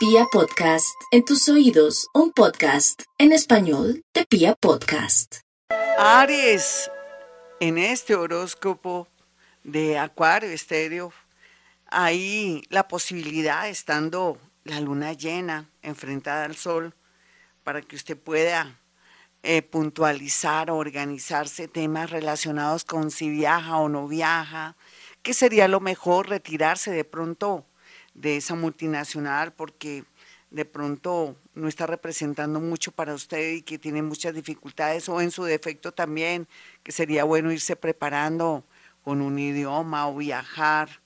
Pia Podcast, en tus oídos, un podcast en español de Pia Podcast. Aries, en este horóscopo de Acuario Estéreo, hay la posibilidad, estando la luna llena, enfrentada al sol, para que usted pueda eh, puntualizar o organizarse temas relacionados con si viaja o no viaja, que sería lo mejor retirarse de pronto de esa multinacional porque de pronto no está representando mucho para usted y que tiene muchas dificultades o en su defecto también, que sería bueno irse preparando con un idioma o viajar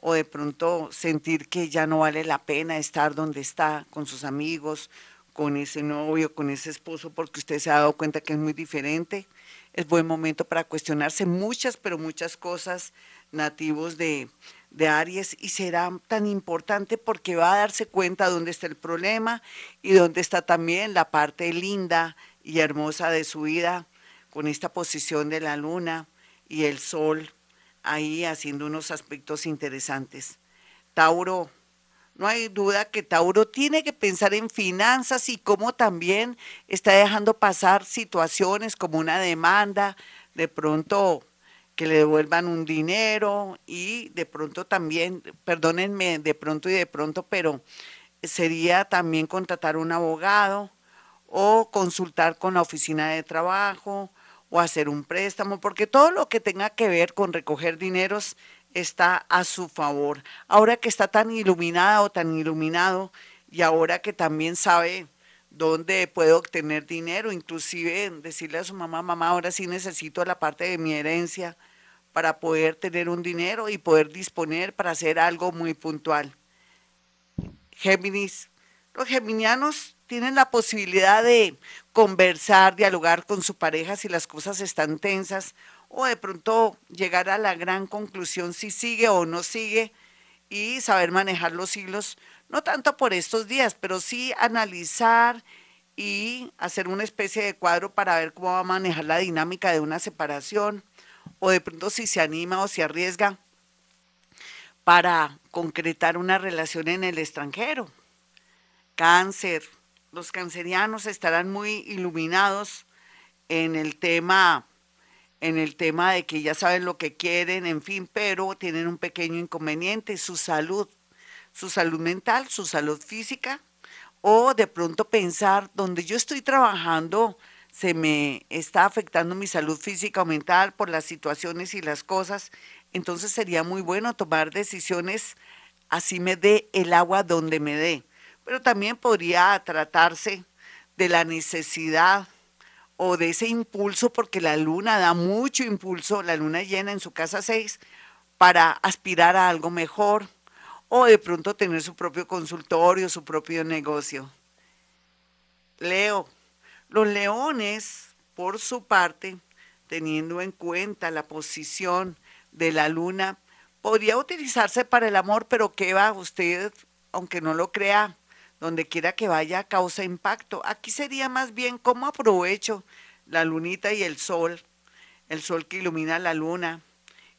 o de pronto sentir que ya no vale la pena estar donde está con sus amigos, con ese novio, con ese esposo, porque usted se ha dado cuenta que es muy diferente. Es buen momento para cuestionarse muchas, pero muchas cosas nativos de, de Aries y será tan importante porque va a darse cuenta dónde está el problema y dónde está también la parte linda y hermosa de su vida con esta posición de la luna y el sol ahí haciendo unos aspectos interesantes. Tauro, no hay duda que Tauro tiene que pensar en finanzas y cómo también está dejando pasar situaciones como una demanda, de pronto que le devuelvan un dinero y de pronto también, perdónenme, de pronto y de pronto, pero sería también contratar un abogado o consultar con la oficina de trabajo o hacer un préstamo, porque todo lo que tenga que ver con recoger dineros está a su favor. Ahora que está tan iluminada o tan iluminado y ahora que también sabe dónde puede obtener dinero, inclusive decirle a su mamá, mamá, ahora sí necesito la parte de mi herencia para poder tener un dinero y poder disponer para hacer algo muy puntual. Géminis, los geminianos tienen la posibilidad de conversar, dialogar con su pareja si las cosas están tensas o de pronto llegar a la gran conclusión si sigue o no sigue y saber manejar los hilos, no tanto por estos días, pero sí analizar y hacer una especie de cuadro para ver cómo va a manejar la dinámica de una separación o de pronto si se anima o se arriesga para concretar una relación en el extranjero. Cáncer, los cancerianos estarán muy iluminados en el tema en el tema de que ya saben lo que quieren, en fin, pero tienen un pequeño inconveniente, su salud, su salud mental, su salud física, o de pronto pensar, donde yo estoy trabajando, se me está afectando mi salud física o mental por las situaciones y las cosas, entonces sería muy bueno tomar decisiones así me dé el agua donde me dé. Pero también podría tratarse de la necesidad o de ese impulso, porque la luna da mucho impulso, la luna llena en su casa 6, para aspirar a algo mejor o de pronto tener su propio consultorio, su propio negocio. Leo, los leones, por su parte, teniendo en cuenta la posición de la luna, podría utilizarse para el amor, pero ¿qué va usted, aunque no lo crea, donde quiera que vaya, causa impacto? Aquí sería más bien cómo aprovecho la lunita y el sol, el sol que ilumina la luna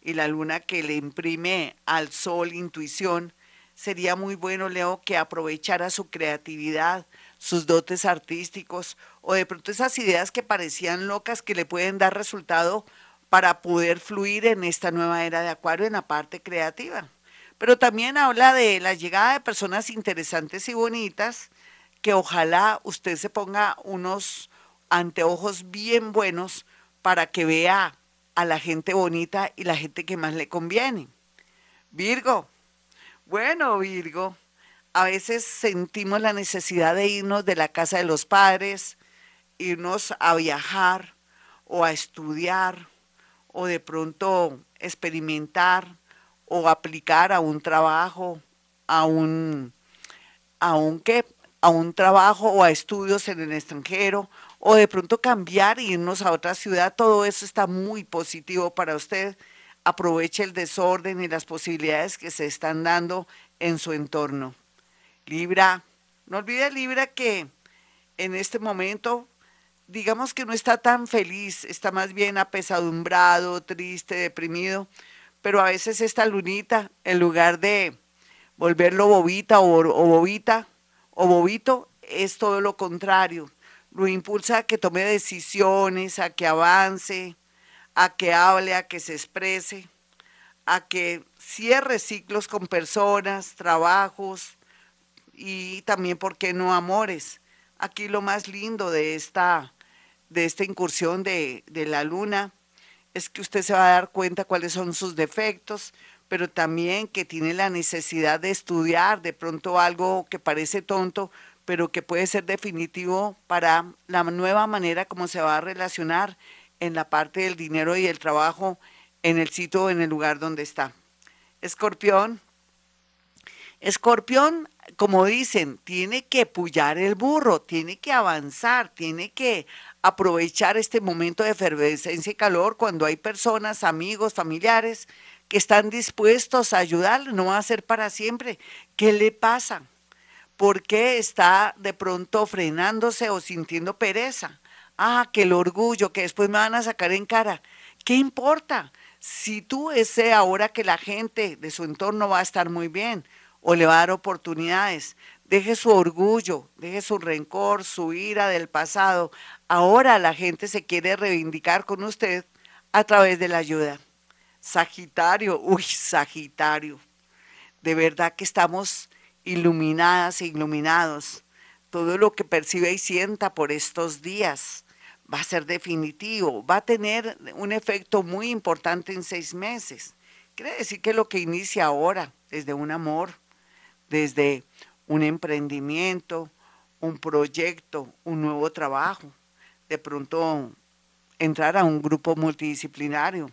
y la luna que le imprime al sol intuición. Sería muy bueno, Leo, que aprovechara su creatividad, sus dotes artísticos o de pronto esas ideas que parecían locas que le pueden dar resultado para poder fluir en esta nueva era de Acuario en la parte creativa. Pero también habla de la llegada de personas interesantes y bonitas que ojalá usted se ponga unos anteojos bien buenos para que vea a la gente bonita y la gente que más le conviene. Virgo, bueno Virgo, a veces sentimos la necesidad de irnos de la casa de los padres, irnos a viajar o a estudiar o de pronto experimentar o aplicar a un trabajo, a un, a un, a un trabajo o a estudios en el extranjero o de pronto cambiar e irnos a otra ciudad, todo eso está muy positivo para usted. Aproveche el desorden y las posibilidades que se están dando en su entorno. Libra, no olvide Libra que en este momento, digamos que no está tan feliz, está más bien apesadumbrado, triste, deprimido, pero a veces esta lunita, en lugar de volverlo bobita o, bobita, o bobito es todo lo contrario. Lo impulsa a que tome decisiones, a que avance, a que hable, a que se exprese, a que cierre ciclos con personas, trabajos y también, ¿por qué no, amores? Aquí lo más lindo de esta, de esta incursión de, de la luna es que usted se va a dar cuenta cuáles son sus defectos, pero también que tiene la necesidad de estudiar de pronto algo que parece tonto, pero que puede ser definitivo para la nueva manera como se va a relacionar en la parte del dinero y el trabajo en el sitio o en el lugar donde está. Escorpión. Escorpión, como dicen, tiene que pullar el burro, tiene que avanzar, tiene que aprovechar este momento de efervescencia y calor cuando hay personas, amigos, familiares que están dispuestos a ayudarle, no va a ser para siempre. ¿Qué le pasa? ¿Por qué está de pronto frenándose o sintiendo pereza? Ah, que el orgullo, que después me van a sacar en cara. ¿Qué importa? Si tú ese ahora que la gente de su entorno va a estar muy bien o le va a dar oportunidades, deje su orgullo, deje su rencor, su ira del pasado. Ahora la gente se quiere reivindicar con usted a través de la ayuda. Sagitario, uy, Sagitario, de verdad que estamos iluminadas e iluminados. Todo lo que percibe y sienta por estos días va a ser definitivo, va a tener un efecto muy importante en seis meses. Quiere decir que lo que inicia ahora, desde un amor, desde un emprendimiento, un proyecto, un nuevo trabajo, de pronto entrar a un grupo multidisciplinario,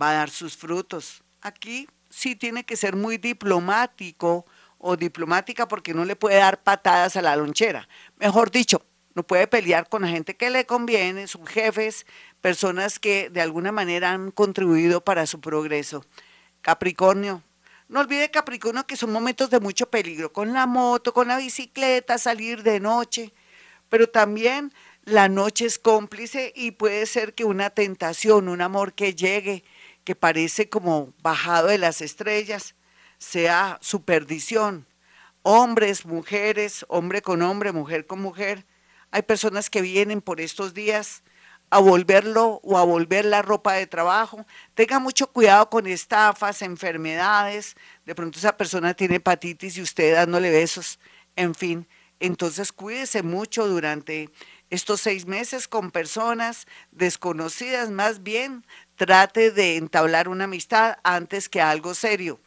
va a dar sus frutos. Aquí sí tiene que ser muy diplomático o diplomática porque no le puede dar patadas a la lonchera. Mejor dicho, no puede pelear con la gente que le conviene, sus jefes, personas que de alguna manera han contribuido para su progreso. Capricornio, no olvide Capricornio que son momentos de mucho peligro, con la moto, con la bicicleta, salir de noche, pero también la noche es cómplice y puede ser que una tentación, un amor que llegue, que parece como bajado de las estrellas, sea su perdición. Hombres, mujeres, hombre con hombre, mujer con mujer. Hay personas que vienen por estos días a volverlo o a volver la ropa de trabajo. Tenga mucho cuidado con estafas, enfermedades. De pronto esa persona tiene hepatitis y usted dándole besos. En fin, entonces cuídese mucho durante estos seis meses con personas desconocidas, más bien trate de entablar una amistad antes que algo serio.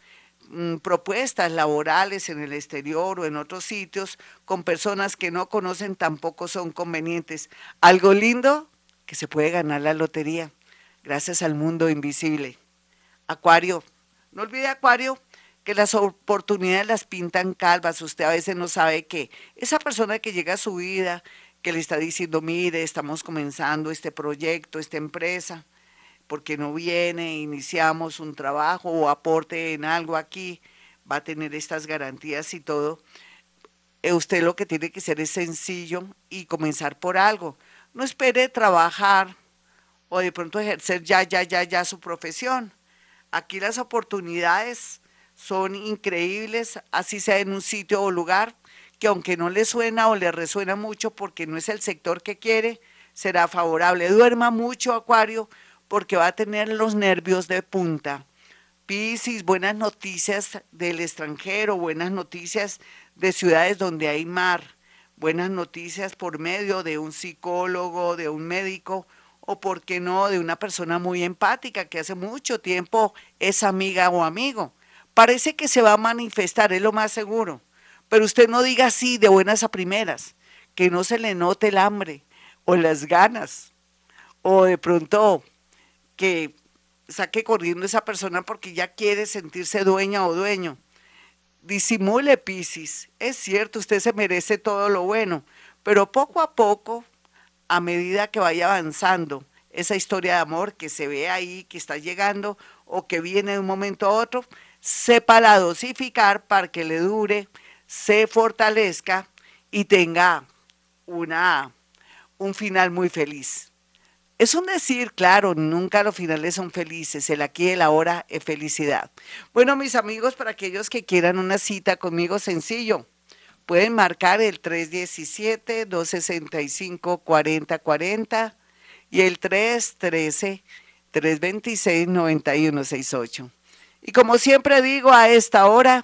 Mm, propuestas laborales en el exterior o en otros sitios con personas que no conocen tampoco son convenientes. Algo lindo que se puede ganar la lotería gracias al mundo invisible. Acuario, no olvide Acuario que las oportunidades las pintan calvas. Usted a veces no sabe que esa persona que llega a su vida, que le está diciendo, mire, estamos comenzando este proyecto, esta empresa, porque no viene, iniciamos un trabajo o aporte en algo aquí, va a tener estas garantías y todo. Eh, usted lo que tiene que hacer es sencillo y comenzar por algo. No espere trabajar o de pronto ejercer ya, ya, ya, ya su profesión. Aquí las oportunidades son increíbles, así sea en un sitio o lugar que aunque no le suena o le resuena mucho porque no es el sector que quiere, será favorable. Duerma mucho, Acuario, porque va a tener los nervios de punta. Piscis, buenas noticias del extranjero, buenas noticias de ciudades donde hay mar, buenas noticias por medio de un psicólogo, de un médico o, por qué no, de una persona muy empática que hace mucho tiempo es amiga o amigo. Parece que se va a manifestar, es lo más seguro pero usted no diga así de buenas a primeras, que no se le note el hambre o las ganas, o de pronto que saque corriendo esa persona porque ya quiere sentirse dueña o dueño. Disimule, Piscis. Es cierto, usted se merece todo lo bueno, pero poco a poco, a medida que vaya avanzando esa historia de amor que se ve ahí, que está llegando o que viene de un momento a otro, sepa la dosificar para que le dure se fortalezca y tenga una, un final muy feliz. Es un decir, claro, nunca los finales son felices, el aquí y el ahora es felicidad. Bueno, mis amigos, para aquellos que quieran una cita conmigo, sencillo, Pueden marcar el 317-265-4040 y el 313-326-9168. Y como siempre digo, a esta hora